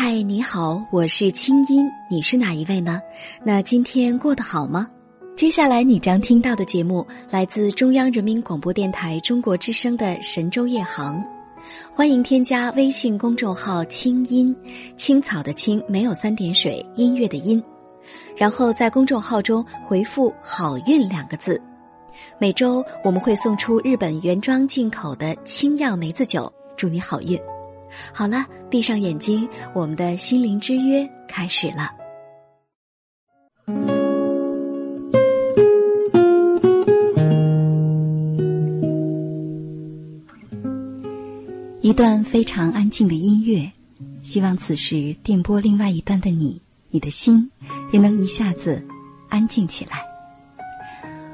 嗨，你好，我是清音，你是哪一位呢？那今天过得好吗？接下来你将听到的节目来自中央人民广播电台中国之声的《神州夜航》，欢迎添加微信公众号“清音青草”的青没有三点水，音乐的音，然后在公众号中回复“好运”两个字，每周我们会送出日本原装进口的清酿梅子酒，祝你好运。好了，闭上眼睛，我们的心灵之约开始了。一段非常安静的音乐，希望此时电波另外一端的你，你的心也能一下子安静起来。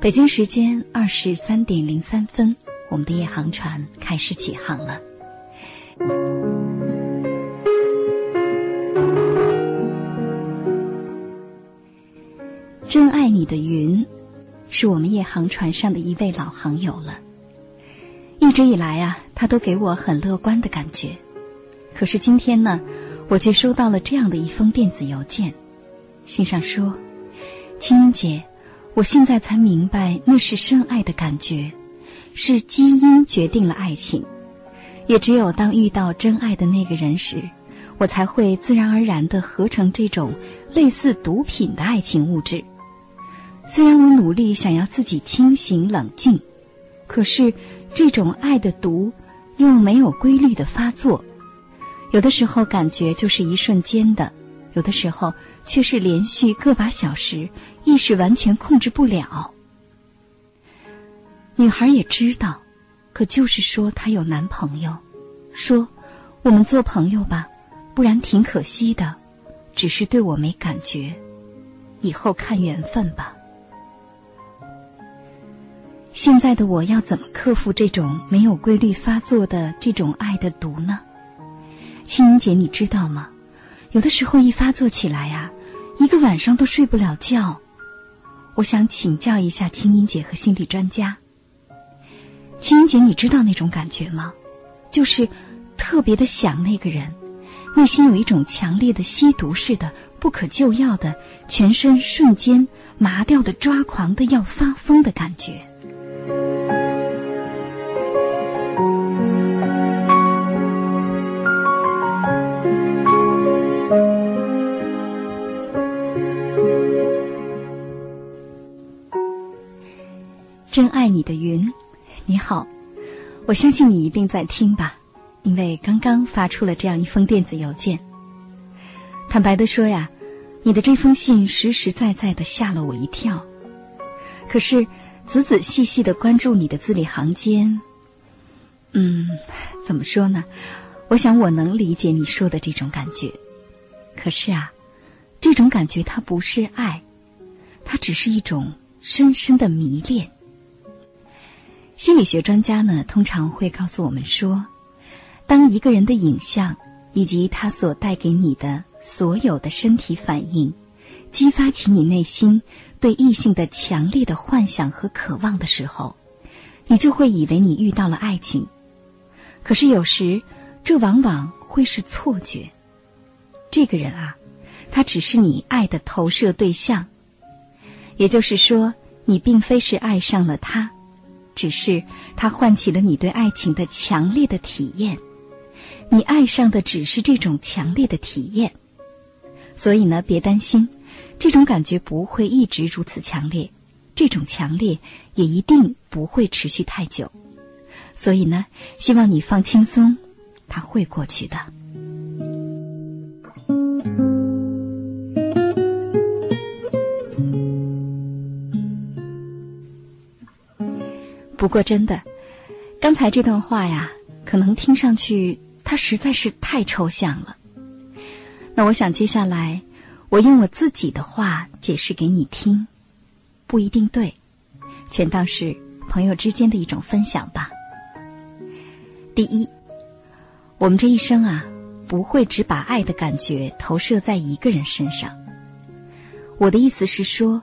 北京时间二十三点零三分，我们的夜航船开始起航了。的云，是我们夜航船上的一位老航友了。一直以来啊，他都给我很乐观的感觉。可是今天呢，我却收到了这样的一封电子邮件，信上说：“青音姐，我现在才明白，那是深爱的感觉，是基因决定了爱情。”也只有当遇到真爱的那个人时，我才会自然而然的合成这种类似毒品的爱情物质。虽然我努力想要自己清醒冷静，可是这种爱的毒又没有规律的发作。有的时候感觉就是一瞬间的，有的时候却是连续个把小时，意识完全控制不了。女孩也知道。可就是说，她有男朋友，说我们做朋友吧，不然挺可惜的。只是对我没感觉，以后看缘分吧。现在的我要怎么克服这种没有规律发作的这种爱的毒呢？青音姐，你知道吗？有的时候一发作起来呀，一个晚上都睡不了觉。我想请教一下青音姐和心理专家。青音姐，你知道那种感觉吗？就是特别的想那个人，内心有一种强烈的吸毒似的、不可救药的、全身瞬间麻掉的、抓狂的、要发疯的感觉。你的云。你好，我相信你一定在听吧，因为刚刚发出了这样一封电子邮件。坦白的说呀，你的这封信实实在在的吓了我一跳。可是仔仔细细的关注你的字里行间，嗯，怎么说呢？我想我能理解你说的这种感觉。可是啊，这种感觉它不是爱，它只是一种深深的迷恋。心理学专家呢，通常会告诉我们说，当一个人的影像以及他所带给你的所有的身体反应，激发起你内心对异性的强烈的幻想和渴望的时候，你就会以为你遇到了爱情。可是有时，这往往会是错觉。这个人啊，他只是你爱的投射对象。也就是说，你并非是爱上了他。只是它唤起了你对爱情的强烈的体验，你爱上的只是这种强烈的体验，所以呢，别担心，这种感觉不会一直如此强烈，这种强烈也一定不会持续太久，所以呢，希望你放轻松，它会过去的。不过，真的，刚才这段话呀，可能听上去它实在是太抽象了。那我想接下来，我用我自己的话解释给你听，不一定对，全当是朋友之间的一种分享吧。第一，我们这一生啊，不会只把爱的感觉投射在一个人身上。我的意思是说，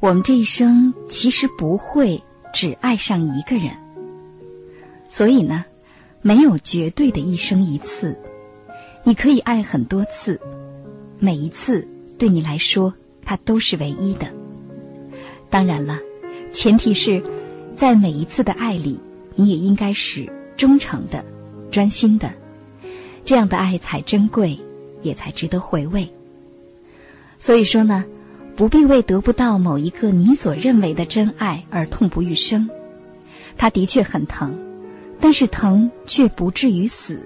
我们这一生其实不会。只爱上一个人，所以呢，没有绝对的一生一次，你可以爱很多次，每一次对你来说，它都是唯一的。当然了，前提是，在每一次的爱里，你也应该是忠诚的、专心的，这样的爱才珍贵，也才值得回味。所以说呢，不必为得不到某一个你所认为的真爱而痛不欲生。他的确很疼，但是疼却不至于死。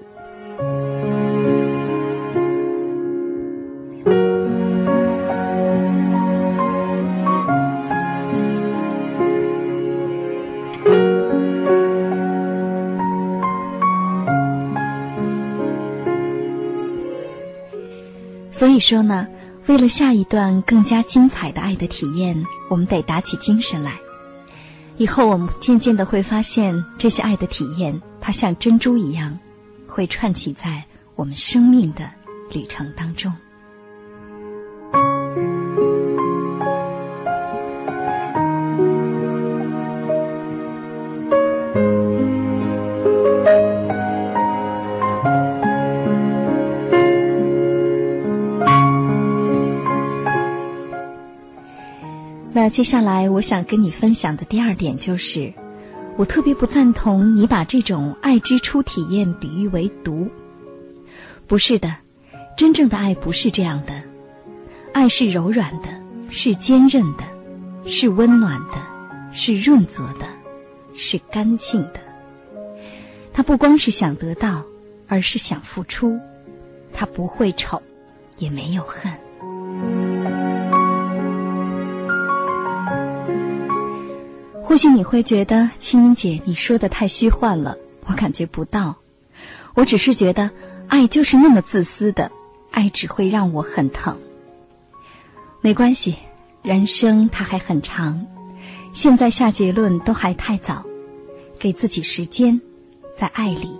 所以说呢，为了下一段更加精彩的爱的体验，我们得打起精神来。以后我们渐渐的会发现，这些爱的体验，它像珍珠一样，会串起在我们生命的旅程当中。那接下来我想跟你分享的第二点就是，我特别不赞同你把这种爱之初体验比喻为毒。不是的，真正的爱不是这样的，爱是柔软的，是坚韧的，是温暖的，是润泽的，是干净的。它不光是想得到，而是想付出。它不会丑，也没有恨。或许你会觉得青音姐你说的太虚幻了，我感觉不到。我只是觉得，爱就是那么自私的，爱只会让我很疼。没关系，人生它还很长，现在下结论都还太早，给自己时间，在爱里